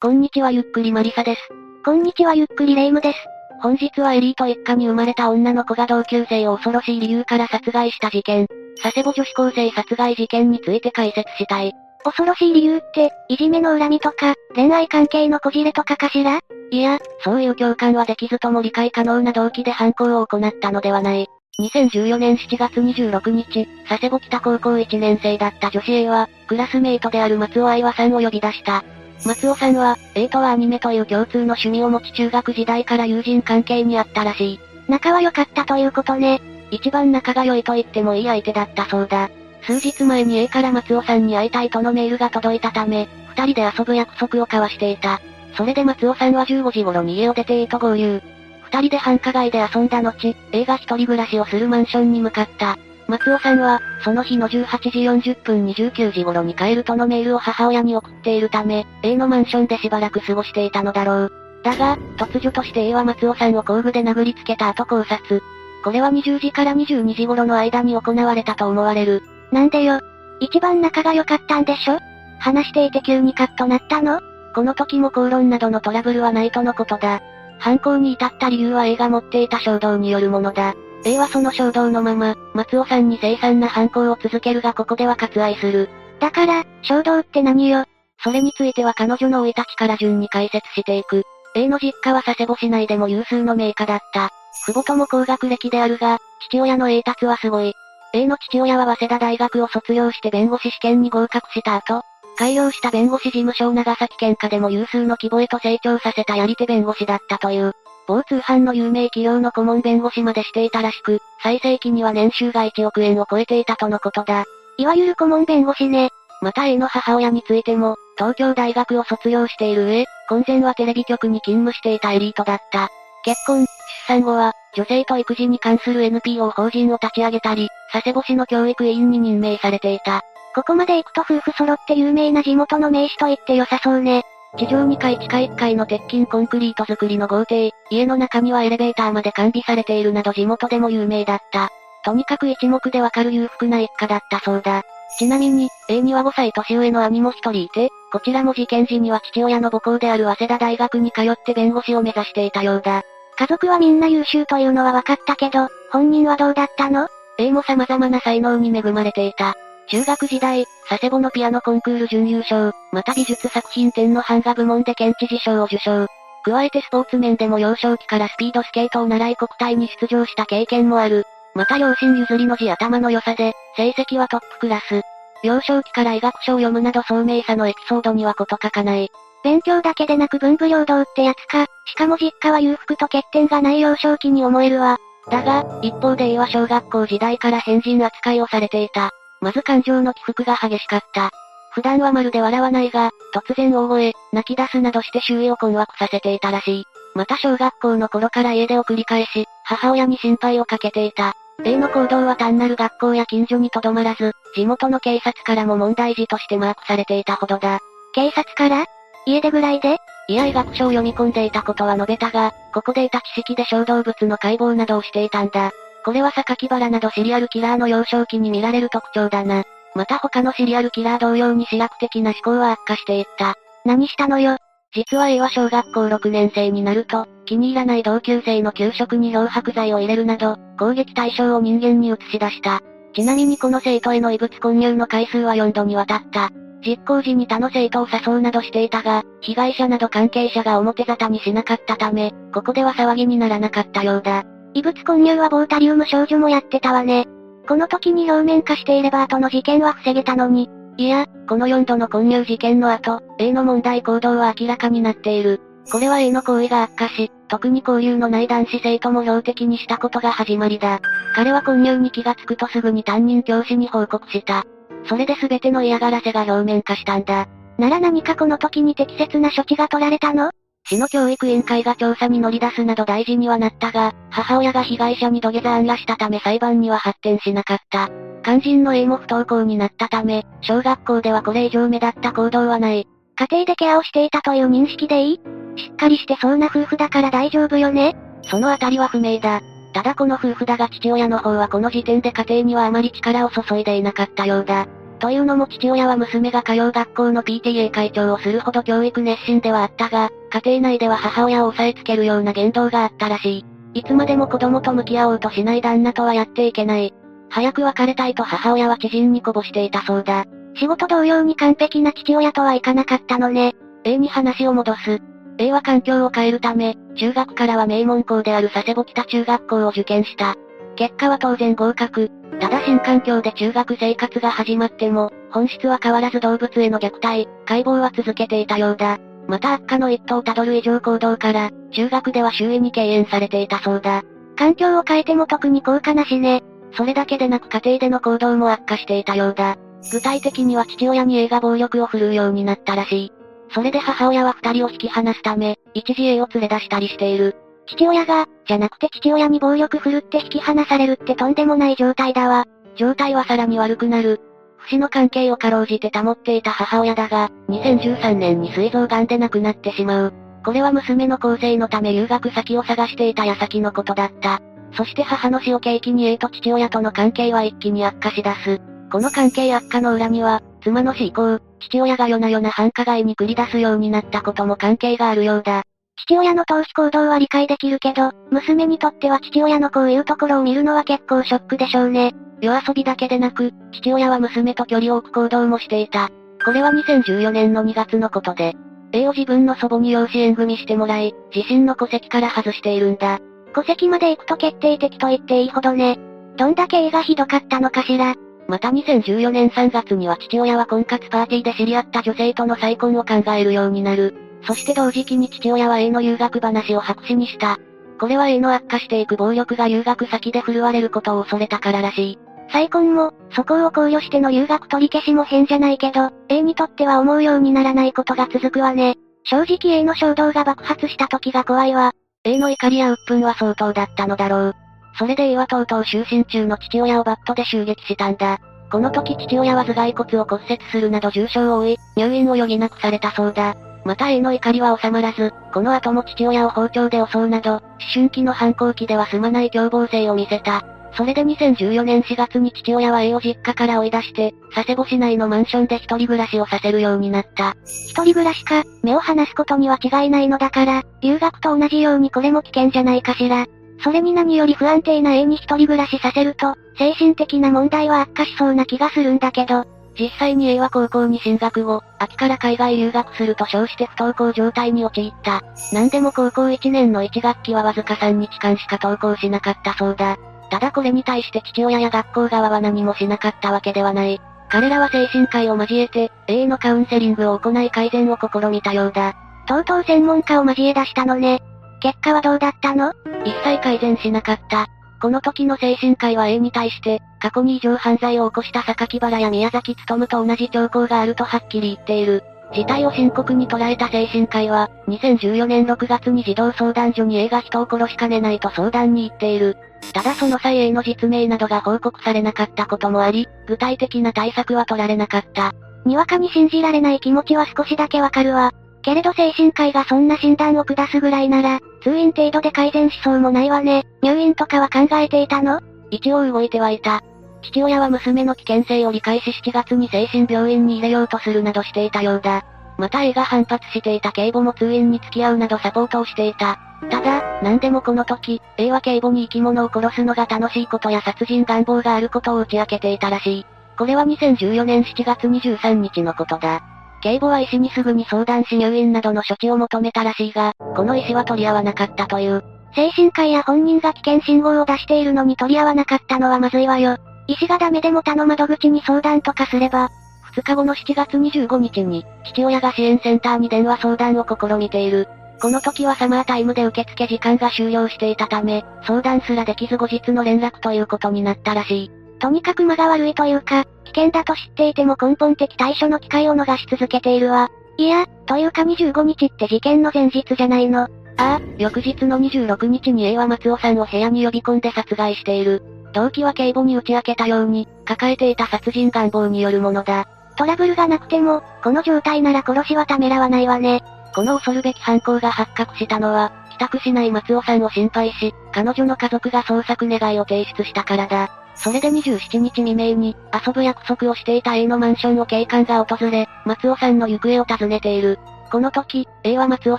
こんにちはゆっくりマリサです。こんにちはゆっくりレイムです。本日はエリート一家に生まれた女の子が同級生を恐ろしい理由から殺害した事件、佐世保女子高生殺害事件について解説したい。恐ろしい理由って、いじめの恨みとか、恋愛関係のこじれとかかしら？いや、そういう共感はできずとも理解可能な動機で犯行を行ったのではない。2014年7月26日、佐世保北高校1年生だった女子 A は、クラスメイトである松尾愛和さんを呼び出した。松尾さんは、A とはアニメという共通の趣味を持ち中学時代から友人関係にあったらしい。仲は良かったということね。一番仲が良いと言ってもいい相手だったそうだ。数日前に A から松尾さんに会いたいとのメールが届いたため、二人で遊ぶ約束を交わしていた。それで松尾さんは15時頃に家を出て A と合流。二人で繁華街で遊んだ後、A が一人暮らしをするマンションに向かった。松尾さんは、その日の18時40分に19時頃に帰るとのメールを母親に送っているため、A のマンションでしばらく過ごしていたのだろう。だが、突如として A は松尾さんを工具で殴りつけた後考察。これは20時から22時頃の間に行われたと思われる。なんでよ。一番仲が良かったんでしょ話していて急にカッとなったの？この時も口論などのトラブルはないとのことだ。犯行に至った理由は A が持っていた衝動によるものだ。A はその衝動のまま、松尾さんに凄惨な犯行を続けるがここでは割愛する。だから、衝動って何よ？それについては彼女の生い立ちから順に解説していく。A の実家は佐世保市内でも有数の名家だった。父母とも高学歴であるが、父親の栄達はすごい。A の父親は早稲田大学を卒業して弁護士試験に合格した後、開業した弁護士事務所を長崎県下でも有数の規模へと成長させたやり手弁護士だったという。某通販の有名企業の顧問弁護士までしていたらしく、最盛期には年収が1億円を超えていたとのことだ。いわゆる顧問弁護士ね。また A の母親についても、東京大学を卒業している上、婚前はテレビ局に勤務していたエリートだった。結婚、出産後は、女性と育児に関する NPO 法人を立ち上げたり、佐世保市の教育委員に任命されていた。ここまで行くと夫婦揃って有名な地元の名士と言って良さそうね。地上2階地下1階の鉄筋コンクリート作りの豪邸、家の中にはエレベーターまで完備されているなど地元でも有名だった。とにかく一目でわかる裕福な一家だったそうだ。ちなみに、A には5歳年上の兄も一人いて、こちらも事件時には父親の母校である早稲田大学に通って弁護士を目指していたようだ。家族はみんな優秀というのは分かったけど、本人はどうだったの ?A も様々な才能に恵まれていた。中学時代、佐世保のピアノコンクール準優勝、また美術作品展の版画部門で県知事賞を受賞。加えてスポーツ面でも幼少期からスピードスケートを習い国体に出場した経験もある。また両親譲りの字頭の良さで、成績はトップクラス。幼少期から医学書を読むなど聡明さのエピソードにはこと書かない。勉強だけでなく文武両道ってやつか、しかも実家は裕福と欠点がない幼少期に思えるわ。だが、一方で A は小学校時代から変人扱いをされていた。まず感情の起伏が激しかった。普段はまるで笑わないが、突然大声、泣き出すなどして周囲を困惑させていたらしい。また小学校の頃から家出を繰り返し、母親に心配をかけていた。A の行動は単なる学校や近所にとどまらず、地元の警察からも問題児としてマークされていたほどだ。警察から？家出ぐらいで？いや医学書を読み込んでいたことは述べたが、ここでいた知識で小動物の解剖などをしていたんだ。これは榊原などシリアルキラーの幼少期に見られる特徴だな。また他のシリアルキラー同様に視薬的な思考は悪化していった。何したのよ？実は A は小学校6年生になると、気に入らない同級生の給食に漂白剤を入れるなど、攻撃対象を人間に移し出した。ちなみにこの生徒への異物混入の回数は4度にわたった。実行時に他の生徒を誘うなどしていたが、被害者など関係者が表沙汰にしなかったため、ここでは騒ぎにならなかったようだ。異物混入はボータリウム少女もやってたわね。この時に表面化していれば後の事件は防げたのに。いや、この4度の混入事件の後、A の問題行動は明らかになっている。これは A の行為が悪化し、特に交流のない男子生徒も標的にしたことが始まりだ。彼は混入に気がつくとすぐに担任教師に報告した。それで全ての嫌がらせが表面化したんだ。なら何かこの時に適切な処置が取られたの？市の教育委員会が調査に乗り出すなど大事にはなったが、母親が被害者に土下座案らしたため裁判には発展しなかった。肝心の A も不登校になったため、小学校ではこれ以上目立った行動はない。家庭でケアをしていたという認識でいい？しっかりしてそうな夫婦だから大丈夫よね？そのあたりは不明だ。ただこの夫婦だが父親の方はこの時点で家庭にはあまり力を注いでいなかったようだ。というのも父親は娘が通う学校の PTA 会長をするほど教育熱心ではあったが、家庭内では母親を押さえつけるような言動があったらしい。いつまでも子供と向き合おうとしない旦那とはやっていけない。早く別れたいと母親は知人にこぼしていたそうだ。仕事同様に完璧な父親とはいかなかったのね。A に話を戻す。A は環境を変えるため、中学からは名門校である佐世保北中学校を受験した。結果は当然合格。ただ新環境で中学生活が始まっても、本質は変わらず動物への虐待、解剖は続けていたようだ。また悪化の一途をたどる異常行動から、中学では周囲に敬遠されていたそうだ。環境を変えても特に効果なしね。それだけでなく家庭での行動も悪化していたようだ。具体的には父親に映画暴力を振るうようになったらしい。それで母親は二人を引き離すため、一時 A を連れ出したりしている。父親が、じゃなくて父親に暴力振るって引き離されるってとんでもない状態だわ。状態はさらに悪くなる。不死の関係をかろうじて保っていた母親だが、2013年に膵臓癌で亡くなってしまう。これは娘の更生のため留学先を探していた矢先のことだった。そして母の死を契機に A と父親との関係は一気に悪化し出す。この関係悪化の裏には、妻の死以降、父親が夜な夜な繁華街に繰り出すようになったことも関係があるようだ。父親の投資行動は理解できるけど、娘にとっては父親のこういうところを見るのは結構ショックでしょうね。夜遊びだけでなく、父親は娘と距離を置く行動もしていた。これは2014年の2月のことで、A を自分の祖母に養子縁組してもらい、自身の戸籍から外しているんだ。戸籍まで行くと決定的と言っていいほどね。どんだけ A がひどかったのかしら。また2014年3月には父親は婚活パーティーで知り合った女性との再婚を考えるようになる。そして同時期に父親は A の留学話を白紙にした。これは A の悪化していく暴力が留学先で振るわれることを恐れたかららしい。再婚も、そこを考慮しての留学取り消しも変じゃないけど、A にとっては思うようにならないことが続くわね。正直 A の衝動が爆発した時が怖いわ。A の怒りや鬱憤は相当だったのだろう。それで A はとうとう就寝中の父親をバットで襲撃したんだ。この時父親は頭蓋骨を骨折するなど重傷を負い、入院を余儀なくされたそうだ。また A の怒りは収まらず、この後も父親を包丁で襲うなど、思春期の反抗期では済まない凶暴性を見せた。それで2014年4月に父親は A を実家から追い出して、佐世保市内のマンションで一人暮らしをさせるようになった。一人暮らしか、目を離すことには違いないのだから、留学と同じようにこれも危険じゃないかしら。それに何より不安定な A に一人暮らしさせると、精神的な問題は悪化しそうな気がするんだけど、実際に A は高校に進学後、秋から海外留学すると称して不登校状態に陥った。なんでも高校1年の1学期はわずか3日間しか登校しなかったそうだ。ただこれに対して父親や学校側は何もしなかったわけではない。彼らは精神科医を交えて、A のカウンセリングを行い改善を試みたようだ。とうとう専門家を交え出したのね。結果はどうだったの？一切改善しなかった。この時の精神科医は A に対して、過去に異常犯罪を起こした榊原や宮崎努と同じ兆候があるとはっきり言っている。事態を深刻に捉えた精神科医は、2014年6月に児童相談所に A が人を殺しかねないと相談に行っている。ただその際 A の実名などが報告されなかったこともあり、具体的な対策は取られなかった。にわかに信じられない気持ちは少しだけわかるわ。けれど精神科医がそんな診断を下すぐらいなら、通院程度で改善しそうもないわね。入院とかは考えていたの？一応動いてはいた。父親は娘の危険性を理解し7月に精神病院に入れようとするなどしていたようだ。また A が反発していた警母も通院に付き合うなどサポートをしていた。ただ、何でもこの時、A は警母に生き物を殺すのが楽しいことや殺人願望があることを打ち明けていたらしい。これは2014年7月23日のことだ。警母は医師にすぐに相談し入院などの処置を求めたらしいが、この医師は取り合わなかったという。精神科医や本人が危険信号を出しているのに取り合わなかったのはまずいわよ。医師がダメでも他の窓口に相談とかすれば。2日後の7月25日に、父親が支援センターに電話相談を試みている。この時はサマータイムで受付時間が終了していたため、相談すらできず後日の連絡ということになったらしい。とにかく間が悪いというか、危険だと知っていても根本的対処の機会を逃し続けているわ。いや、というか25日って事件の前日じゃないの。ああ、翌日の26日に A は松尾さんを部屋に呼び込んで殺害している。動機は警母に打ち明けたように、抱えていた殺人願望によるものだ。トラブルがなくても、この状態なら殺しはためらわないわね。この恐るべき犯行が発覚したのは、帰宅しない松尾さんを心配し、彼女の家族が捜索願いを提出したからだ。それで27日未明に、遊ぶ約束をしていた A のマンションを警官が訪れ、松尾さんの行方を尋ねている。この時、A は松尾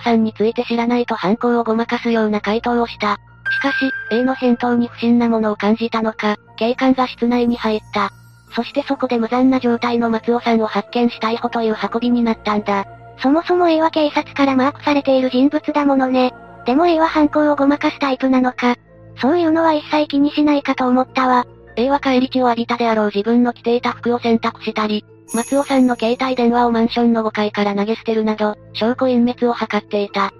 さんについて知らないと犯行をごまかすような回答をした。しかし、A の返答に不審なものを感じたのか、警官が室内に入った。そしてそこで無残な状態の松尾さんを発見し逮捕という運びになったんだ。そもそも A は警察からマークされている人物だものね。でも A は犯行をごまかすタイプなのか。そういうのは一切気にしないかと思ったわ。A は帰り血を浴びたであろう自分の着ていた服を洗濯したり、松尾さんの携帯電話をマンションの5階から投げ捨てるなど、証拠隠滅を図っていた。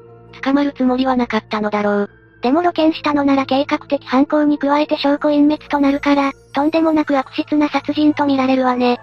捕まるつもりはなかったのだろう。でも露見したのなら計画的犯行に加えて証拠隠滅となるから、とんでもなく悪質な殺人と見られるわね。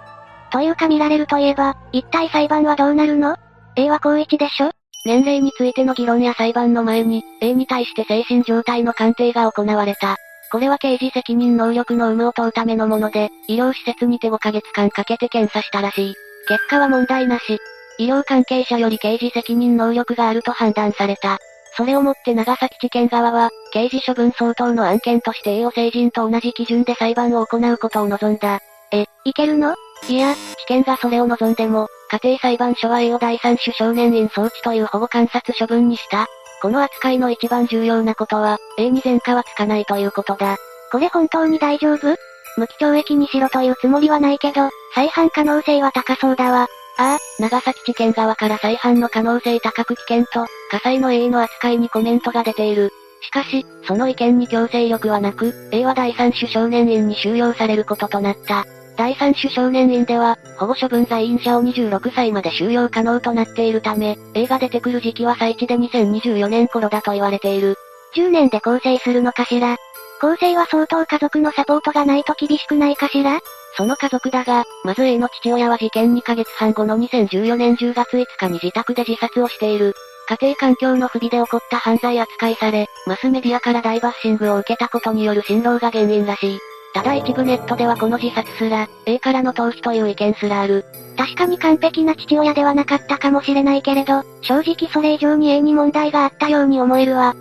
というか見られるといえば、一体裁判はどうなるの ?A は高一でしょ？年齢についての議論や裁判の前に、A に対して精神状態の鑑定が行われた。これは刑事責任能力の有無を問うためのもので、医療施設にて5ヶ月間かけて検査したらしい。結果は問題なし。医療関係者より刑事責任能力があると判断された。それをもって長崎地検側は、刑事処分相当の案件として栄養成人と同じ基準で裁判を行うことを望んだ。え、いけるの？いや、地検がそれを望んでも、家庭裁判所は栄養第三種少年院装置という保護観察処分にした。この扱いの一番重要なことは、A に前科はつかないということだ。これ本当に大丈夫？無期懲役にしろというつもりはないけど、再犯可能性は高そうだわ。ああ、長崎地検側から再犯の可能性高く危険と、火災の A の扱いにコメントが出ている。しかし、その意見に強制力はなく、A は第三種少年院に収容されることとなった。第三種少年院では、保護処分在院者を26歳まで収容可能となっているため、A が出てくる時期は最地で2024年頃だと言われている。10年で構成するのかしら？構成は相当家族のサポートがないと厳しくないかしら？その家族だが、まず A の父親は事件2ヶ月半後の2014年10月5日に自宅で自殺をしている。家庭環境の不備で起こった犯罪扱いされ、マスメディアから大バッシングを受けたことによる辛労が原因らしい。ただ一部ネットではこの自殺すら、A からの逃避という意見すらある。確かに完璧な父親ではなかったかもしれないけれど、正直それ以上に A に問題があったように思えるわ。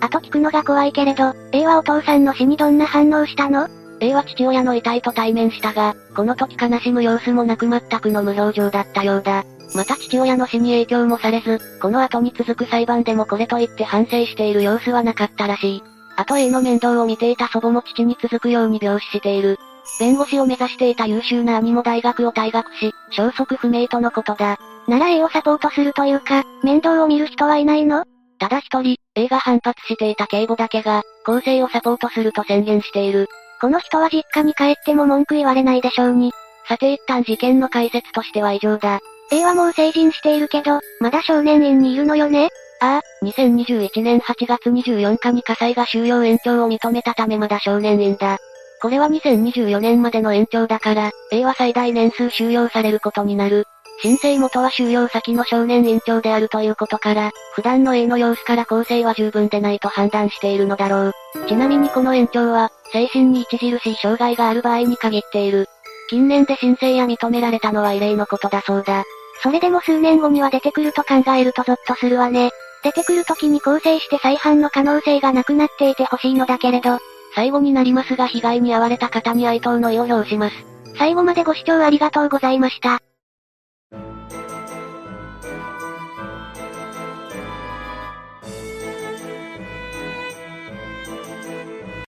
あと聞くのが怖いけれど、A はお父さんの死にどんな反応したの？A は父親の遺体と対面したが、この時悲しむ様子もなく全くの無表情だったようだ。また父親の死に影響もされず、この後に続く裁判でもこれと言って反省している様子はなかったらしい。あと A の面倒を見ていた祖母も父に続くように病死している。弁護士を目指していた優秀な兄も大学を退学し、消息不明とのことだ。なら A をサポートするというか、面倒を見る人はいないの？ただ一人、A が反発していた警護だけが、公正をサポートすると宣言している。この人は実家に帰っても文句言われないでしょうに。さて一旦事件の解説としては以上だ。A はもう成人しているけど、まだ少年院にいるのよね？ああ、2021年8月24日に火災が収容延長を認めたためまだ少年院だ。これは2024年までの延長だから、A は最大年数収容されることになる。申請元は収容先の少年院長であるということから、普段の A の様子から構成は十分でないと判断しているのだろう。ちなみにこの延長は、精神に著しい障害がある場合に限っている。近年で申請や認められたのは異例のことだそうだ。それでも数年後には出てくると考えるとゾッとするわね。出てくる時に構成して再犯の可能性がなくなっていてほしいのだけれど。最後になりますが被害に遭われた方に哀悼の意を表します。最後までご視聴ありがとうございました。